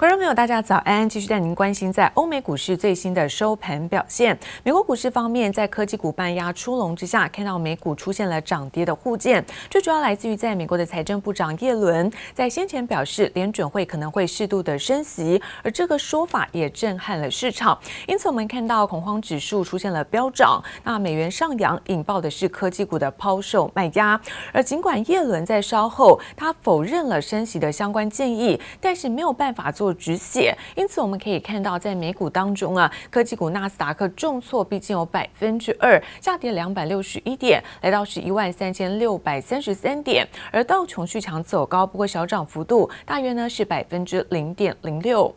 观众朋友，大家早安！继续带您关心在欧美股市最新的收盘表现。美国股市方面，在科技股半压出笼之下，看到美股出现了涨跌的互见。最主要来自于在美国的财政部长耶伦在先前表示，联准会可能会适度的升息，而这个说法也震撼了市场。因此，我们看到恐慌指数出现了飙涨，那美元上扬引爆的是科技股的抛售卖压。而尽管耶伦在稍后他否认了升息的相关建议，但是没有办法做。止血，因此我们可以看到，在美股当中啊，科技股纳斯达克重挫，毕竟有百分之二，下跌两百六十一点，来到十一万三千六百三十三点。而道琼续强走高，不过小涨幅度大约呢是百分之零点零六。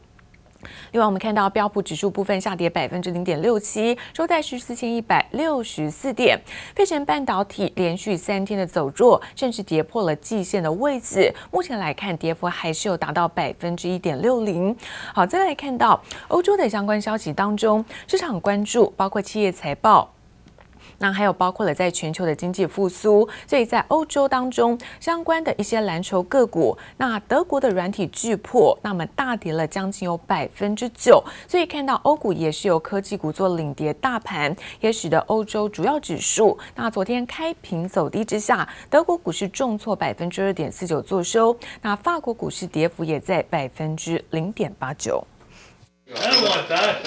另外，我们看到标普指数部分下跌百分之零点六七，收在是四千一百六十四点。费城半导体连续三天的走弱，甚至跌破了季线的位置。目前来看，跌幅还是有达到百分之一点六零。好，再来看到欧洲的相关消息当中，市场关注包括企业财报。那还有包括了在全球的经济复苏，所以在欧洲当中相关的一些蓝筹个股，那德国的软体巨擘，那么大跌了将近有百分之九，所以看到欧股也是由科技股做领跌，大盘也使得欧洲主要指数那昨天开平走低之下，德国股市重挫百分之二点四九作收，那法国股市跌幅也在百分之零点八九。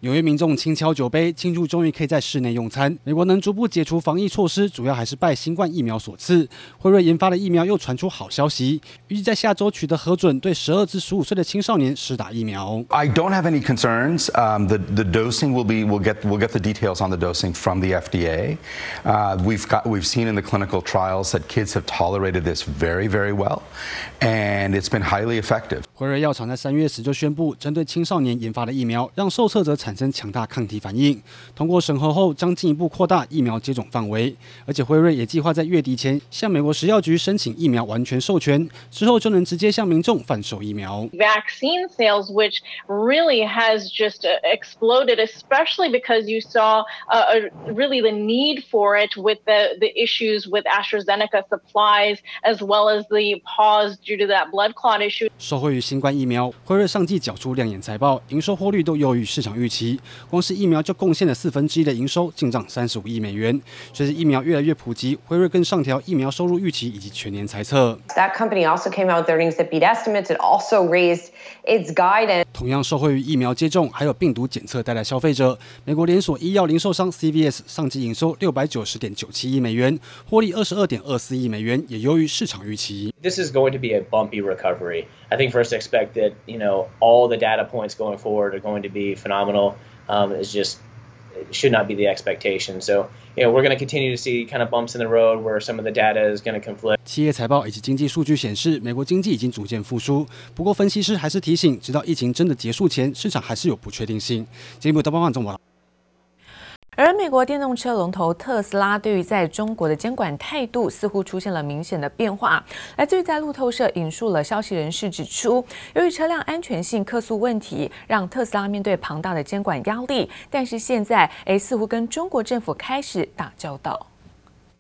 纽约民众轻敲酒杯，庆祝终于可以在室内用餐。美国能逐步解除防疫措施，主要还是拜新冠疫苗所赐。辉瑞研发的疫苗又传出好消息，预计在下周取得核准，对十二至十五岁的青少年施打疫苗。I don't have any concerns. Um, the the dosing will be we'll get we'll get the details on the dosing from the FDA. Uh, we've got we've seen in the clinical trials that kids have tolerated this very very well, and it's been highly effective. 辉瑞药厂在三月时就宣布，针对青少年研发的疫苗，让受测者产生强大抗体反应。通过审核后，将进一步扩大疫苗接种范围。而且辉瑞也计划在月底前向美国食药局申请疫苗完全授权，之后就能直接向民众贩售疫苗。Vaccine sales, which really has just exploded, especially because you saw a really the need for it with the the issues with AstraZeneca supplies, as well as the pause due to that blood clot issue. 受惠于新冠疫苗，辉瑞上季缴出亮眼财报，营收获率都优于市场预期。光是疫苗就贡献了四分之一的营收，进账三十五亿美元。随着疫苗越来越普及，辉瑞更上调疫苗收入预期以及全年财测。That company also came out with earnings that beat estimates. It also raised its guidance. 同样受惠于疫苗接种，还有病毒检测带来消费者。美国连锁医药零售商 CVS 上季营收六百九十点九七亿美元，获利二十二点二四亿美元，也优于市场预期。This is going to be a bumpy recovery. I think first expect that, you know, all the data points going forward are going to be phenomenal. Um, it's just it should not be the expectation. So, you know, we're going to continue to see kind of bumps in the road where some of the data is going to conflict. 企业财报以及经济数据显示，美国经济已经逐渐复苏。不过，分析师还是提醒，直到疫情真的结束前，市场还是有不确定性。节目到播放中了。 而美国电动车龙头特斯拉对于在中国的监管态度似乎出现了明显的变化。来自于在路透社引述了消息人士指出，由于车辆安全性客诉问题，让特斯拉面对庞大的监管压力。但是现在，诶，似乎跟中国政府开始打交道。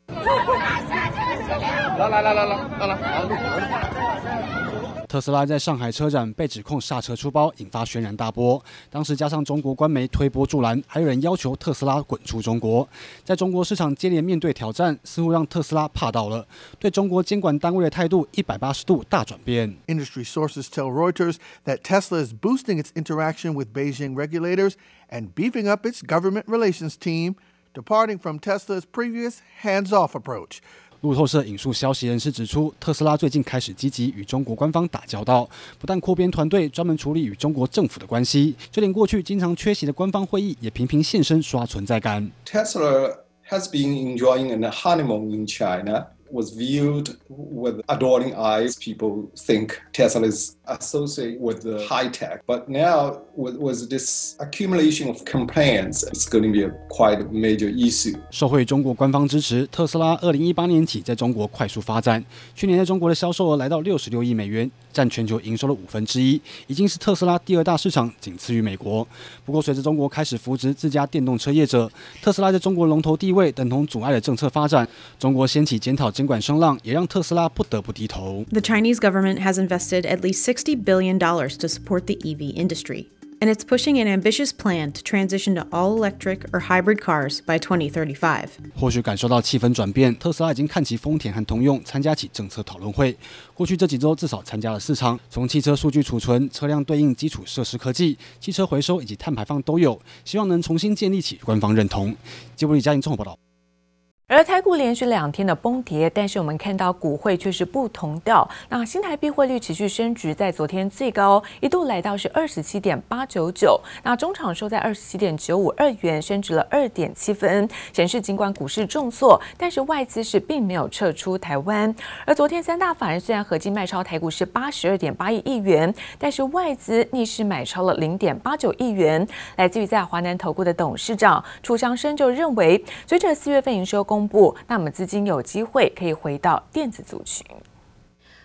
来来来来来来。特斯拉在上海车展被指控刹车出包，引发轩然大波。当时加上中国官媒推波助澜，还有人要求特斯拉滚出中国。在中国市场接连面对挑战，似乎让特斯拉怕到了，对中国监管单位的态度一百八十度大转变。Industry sources tell Reuters that Tesla is boosting its interaction with Beijing regulators and beefing up its government relations team, departing from Tesla's previous hands-off approach. 路透社引述消息人士指出，特斯拉最近开始积极与中国官方打交道，不但扩编团队专门处理与中国政府的关系，就连过去经常缺席的官方会议也频频现身刷存在感。Tesla has been enjoying a honeymoon in China. Was viewed with adoring eyes. People think Tesla is associated with the high tech, but now with, with this accumulation of complaints, it's going to be a quite a major issue. 受惠中国官方支持，特斯拉二零一八年起在中国快速发展，去年在中国的销售额来到六十六亿美元。占全球营收的五分之一，已经是特斯拉第二大市场，仅次于美国。不过，随着中国开始扶植自家电动车业者，特斯拉在中国龙头地位等同阻碍了政策发展。中国掀起检讨监管声浪，也让特斯拉不得不低头。The Chinese government has invested at least $60 billion to support the EV industry. and it's pushing an ambitious plan to transition to all electric or hybrid cars by 2035. 或许感受到气氛转变，特斯拉已经看齐丰田和通用参加起政策讨论会。过去这几周至少参加了四场，从汽车数据储存、车辆对应基础设施科技、汽车回收以及碳排放都有，希望能重新建立起官方认同。杰布里家庭综合报道。而台股连续两天的崩跌，但是我们看到股汇却是不同调。那新台币汇率持续升值，在昨天最高一度来到是二十七点八九九，那中场收在二十七点九五二元，升值了二点七分，显示尽管股市重挫，但是外资是并没有撤出台湾。而昨天三大法人虽然合计卖超台股是八十二点八一亿元，但是外资逆势买超了零点八九亿元。来自于在华南投顾的董事长楚祥生就认为，随着四月份营收公 公布，那么资金有机会可以回到电子族群。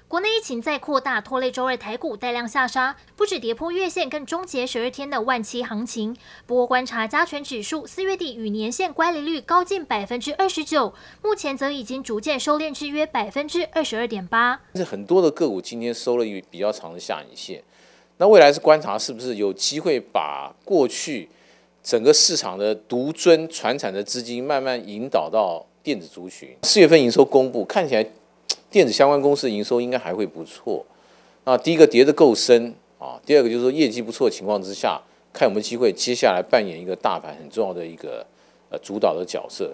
国内疫情再扩大，拖累周二台股带量下杀，不止跌破月线，更终结十二天的万期行情。不过观察加权指数，四月底与年线乖离率高近百分之二十九，目前则已经逐渐收敛至约百分之二十二点八。但是很多的个股今天收了一比较长的下影线，那未来是观察是不是有机会把过去。整个市场的独尊传产的资金慢慢引导到电子族群。四月份营收公布，看起来 电子相关公司营收应该还会不错。那第一个跌得够深啊，第二个就是说业绩不错的情况之下，看有没有机会接下来扮演一个大盘很重要的一个呃主导的角色。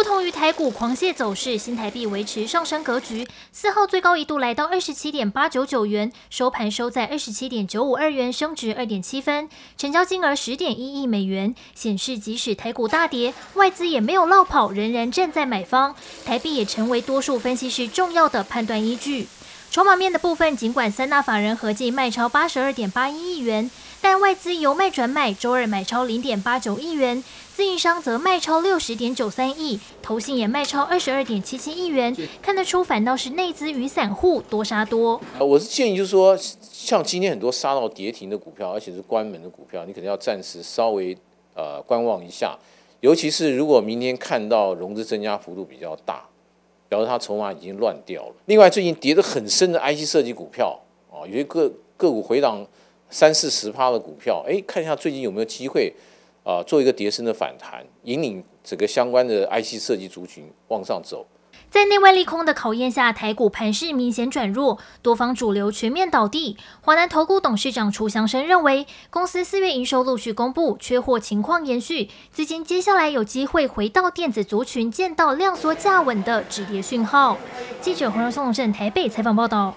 不同于台股狂泻走势，新台币维持上升格局。四号最高一度来到二十七点八九九元，收盘收在二十七点九五二元，升值二点七分，成交金额十点一亿美元，显示即使台股大跌，外资也没有落跑，仍然站在买方。台币也成为多数分析师重要的判断依据。筹码面的部分，尽管三大法人合计卖超八十二点八一亿元。但外资由卖转买，周二买超零点八九亿元，自营商则卖超六十点九三亿，投信也卖超二十二点七七亿元。看得出，反倒是内资与散户多杀多。我是建议，就是说，像今天很多杀到跌停的股票，而且是关门的股票，你可能要暂时稍微呃观望一下。尤其是如果明天看到融资增加幅度比较大，表示它筹码已经乱掉了。另外，最近跌得很深的 IC 设计股票啊，有些个个股回档。三四十趴的股票，哎，看一下最近有没有机会啊，做一个跌升的反弹，引领整个相关的 IC 设计族群往上走。在内外利空的考验下，台股盘势明显转弱，多方主流全面倒地。华南投顾董事长楚祥生认为，公司四月营收陆续公布，缺货情况延续，资金接下来有机会回到电子族群，见到量缩价稳的止跌讯号。记者黄若松龙台北采访报道。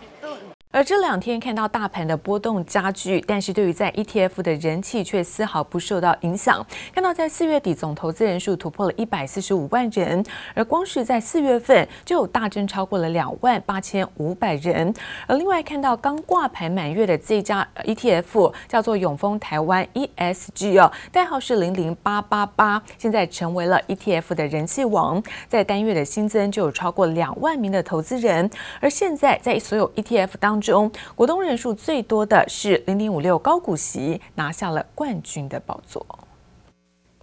而这两天看到大盘的波动加剧，但是对于在 ETF 的人气却丝毫不受到影响。看到在四月底总投资人数突破了一百四十五万人，而光是在四月份就有大增超过了两万八千五百人。而另外看到刚挂牌满月的这家 ETF 叫做永丰台湾 ESG 哦，代号是零零八八八，现在成为了 ETF 的人气王，在单月的新增就有超过两万名的投资人。而现在在所有 ETF 当，中股东人数最多的是零零五六高股息，拿下了冠军的宝座。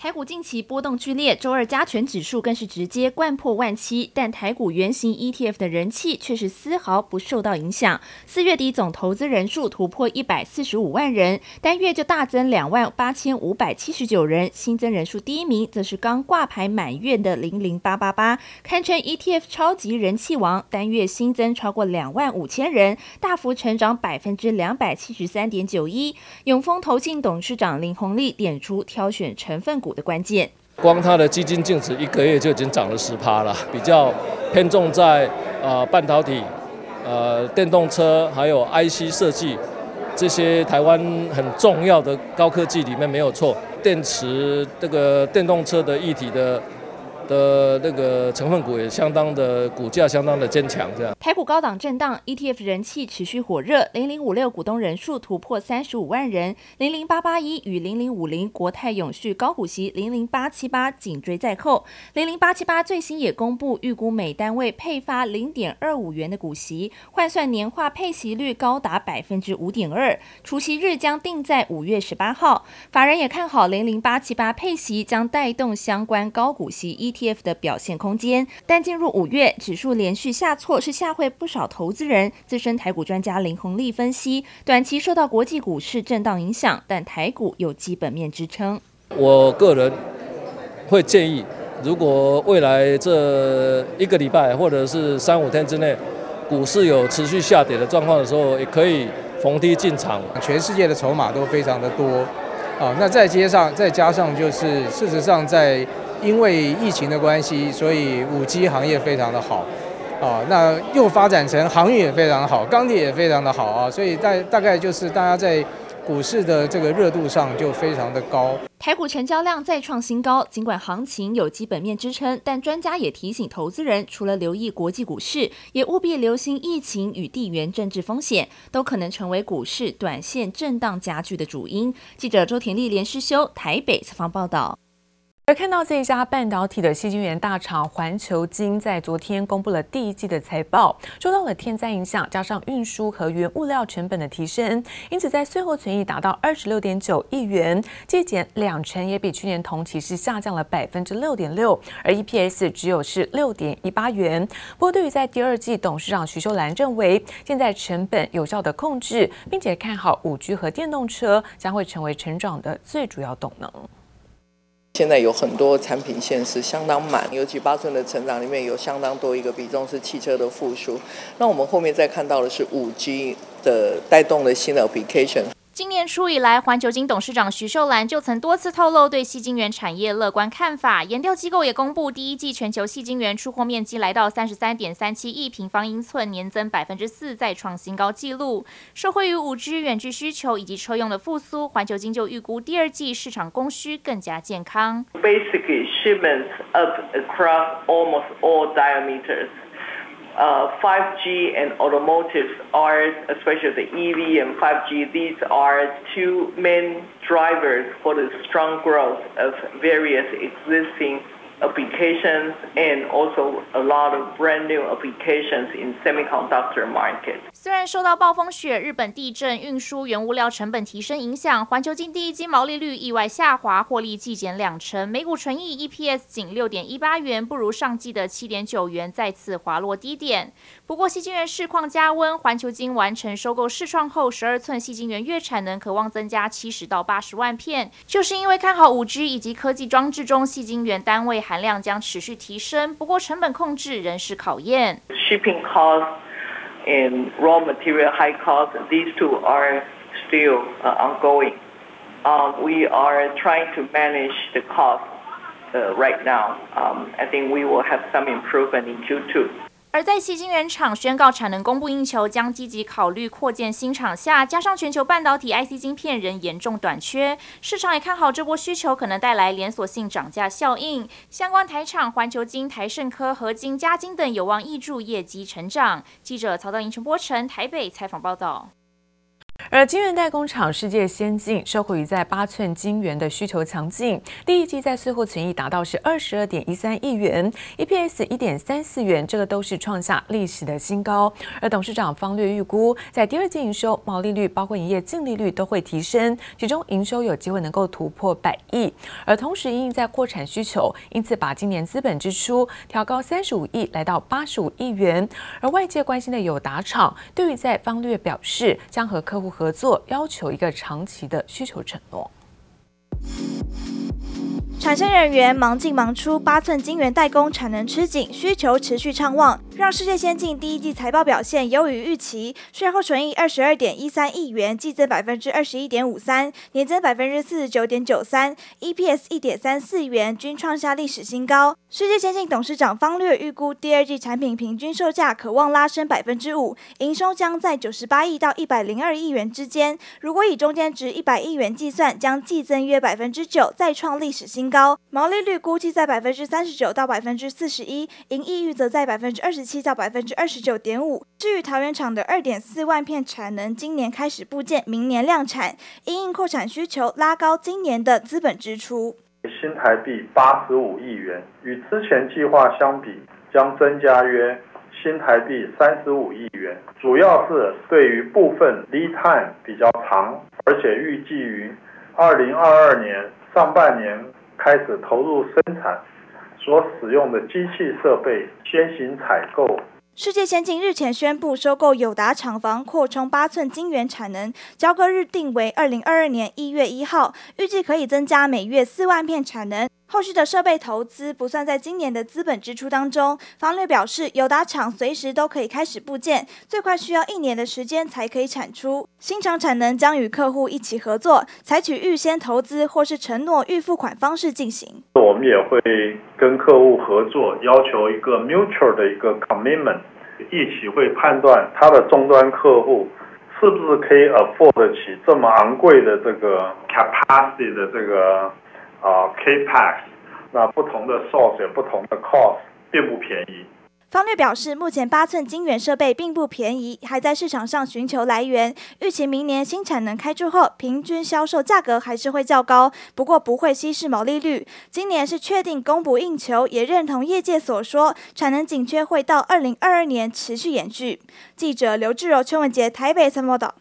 台股近期波动剧烈，周二加权指数更是直接掼破万七，但台股原型 ETF 的人气却是丝毫不受到影响。四月底总投资人数突破一百四十五万人，单月就大增两万八千五百七十九人，新增人数第一名则是刚挂牌满月的零零八八八，堪称 ETF 超级人气王，单月新增超过两万五千人，大幅成长百分之两百七十三点九一。永丰投信董事长林红利点出挑选成分股的关键，光它的基金净值一个月就已经涨了十趴了，比较偏重在呃半导体、呃电动车还有 IC 设计这些台湾很重要的高科技里面没有错，电池这个电动车的一体的。的那个成分股也相当的股价相当的坚强，这样。台股高档震荡，ETF 人气持续火热，零零五六股东人数突破三十五万人，零零八八一与零零五零国泰永续高股息零零八七八紧追在后，零零八七八最新也公布预估每单位配发零点二五元的股息，换算年化配息率高达百分之五点二，除息日将定在五月十八号。法人也看好零零八七八配息将带动相关高股息 ETF。ETF 的表现空间。但进入五月，指数连续下挫，是吓坏不少投资人。资深台股专家林宏利分析，短期受到国际股市震荡影响，但台股有基本面支撑。我个人会建议，如果未来这一个礼拜或者是三五天之内，股市有持续下跌的状况的时候，也可以逢低进场。全世界的筹码都非常的多啊，那再接上再加上就是事实上在因为疫情的关系，所以五 G 行业非常的好啊，那又发展成航运也非常好，钢铁也非常的好啊，所以大大概就是大家在。股市的这个热度上就非常的高，台股成交量再创新高。尽管行情有基本面支撑，但专家也提醒投资人，除了留意国际股市，也务必留心疫情与地缘政治风险，都可能成为股市短线震荡加剧的主因。记者周田丽连诗修台北采访报道。而看到这一家半导体的矽晶圆大厂环球晶在昨天公布了第一季的财报，受到了天灾影响，加上运输和原物料成本的提升，因此在税后存益达到二十六点九亿元，季减两成，也比去年同期是下降了百分之六点六，而 EPS 只有是六点一八元。不过，对于在第二季，董事长徐秀兰认为，现在成本有效的控制，并且看好五 G 和电动车将会成为成长的最主要动能。现在有很多产品线是相当满，尤其八寸的成长里面有相当多一个比重是汽车的复苏。那我们后面再看到的是五 G 的带动的新的 application。今年初以来，环球金董事长徐秀兰就曾多次透露对矽晶圆产业乐观看法。研调机构也公布，第一季全球矽晶圆出货面积来到三十三点三七亿平方英寸，年增百分之四，再创新高纪录。受惠于五 G 远距需求以及车用的复苏，环球金就预估第二季市场供需更加健康。Basically, shipments up across almost all diameters. Uh, 5G and automotive are, especially the EV and 5G, these are two main drivers for the strong growth of various existing applications and also a lot of brand new applications in semiconductor market. 虽然受到暴风雪、日本地震、运输原物料成本提升影响，环球晶第一季毛利率意外下滑，获利季减两成，每股纯益 EPS 仅六点一八元，不如上季的七点九元，再次滑落低点。不过，细晶圆市况加温，环球晶完成收购世创后，十二寸细晶圆月产能可望增加七十到八十万片，就是因为看好五 G 以及科技装置中细晶圆单位含量将持续提升。不过，成本控制仍是考验。Shipping cost and raw material high cost, these two are still ongoing. We are trying to manage the cost right now. I think we will have some improvement in Q2. 而在矽晶原厂宣告产能供不应求，将积极考虑扩建新厂下，加上全球半导体 IC 晶片仍严重短缺，市场也看好这波需求可能带来连锁性涨价效应。相关台厂环球晶、台盛科、合金、嘉晶等有望挹注业绩成长。记者曹道莹、陈波成台北采访报道。而晶圆代工厂世界先进受惠于在八寸晶圆的需求强劲，第一季在税后存益达到是二十二点一三亿元，EPS 一点三四元，这个都是创下历史的新高。而董事长方略预估，在第二季营收、毛利率，包括营业净利率都会提升，其中营收有机会能够突破百亿。而同时因应在扩产需求，因此把今年资本支出调高三十五亿，来到八十五亿元。而外界关心的友达厂，对于在方略表示将和客户。合作要求一个长期的需求承诺。产线人员忙进忙出，八寸晶圆代工产能吃紧，需求持续畅旺，让世界先进第一季财报表现优于预期，税后纯益二十二点一三亿元，季增百分之二十一点五三，年增百分之四十九点九三，EPS 一点三四元，均创下历史新高。世界先进董事长方略预估，第二季产品平均售价可望拉升百分之五，营收将在九十八亿到一百零二亿元之间。如果以中间值一百亿元计算，将季增约百分之九，再创历史新高。高。毛利率估计在百分之三十九到百分之四十一，盈利率则在百分之二十七到百分之二十九点五。至于桃园厂的二点四万片产能，今年开始布建，明年量产，因应扩产需求，拉高今年的资本支出。新台币八十五亿元，与之前计划相比，将增加约新台币三十五亿元，主要是对于部分 lead time 比较长，而且预计于二零二二年上半年开始投入生产，所使用的机器设备先行采购。世界先进日前宣布收购友达厂房，扩充八寸晶圆产能，交割日定为二零二二年一月一号，预计可以增加每月四万片产能。后续的设备投资不算在今年的资本支出当中。方略表示，友达厂随时都可以开始部件，最快需要一年的时间才可以产出。新厂产能将与客户一起合作，采取预先投资或是承诺预付款方式进行。我们也会跟客户合作，要求一个 mutual 的一个 commitment。一起会判断他的终端客户是不是可以 afford 得起这么昂贵的这个 capacity 的这个啊 capex，那不同的 source 有不同的 cost，并不便宜。方略表示，目前八寸晶圆设备并不便宜，还在市场上寻求来源。预期明年新产能开出后，平均销售价格还是会较高，不过不会稀释毛利率。今年是确定供不应求，也认同业界所说，产能紧缺会到二零二二年持续延续。记者刘志柔、邱文杰台北参报道。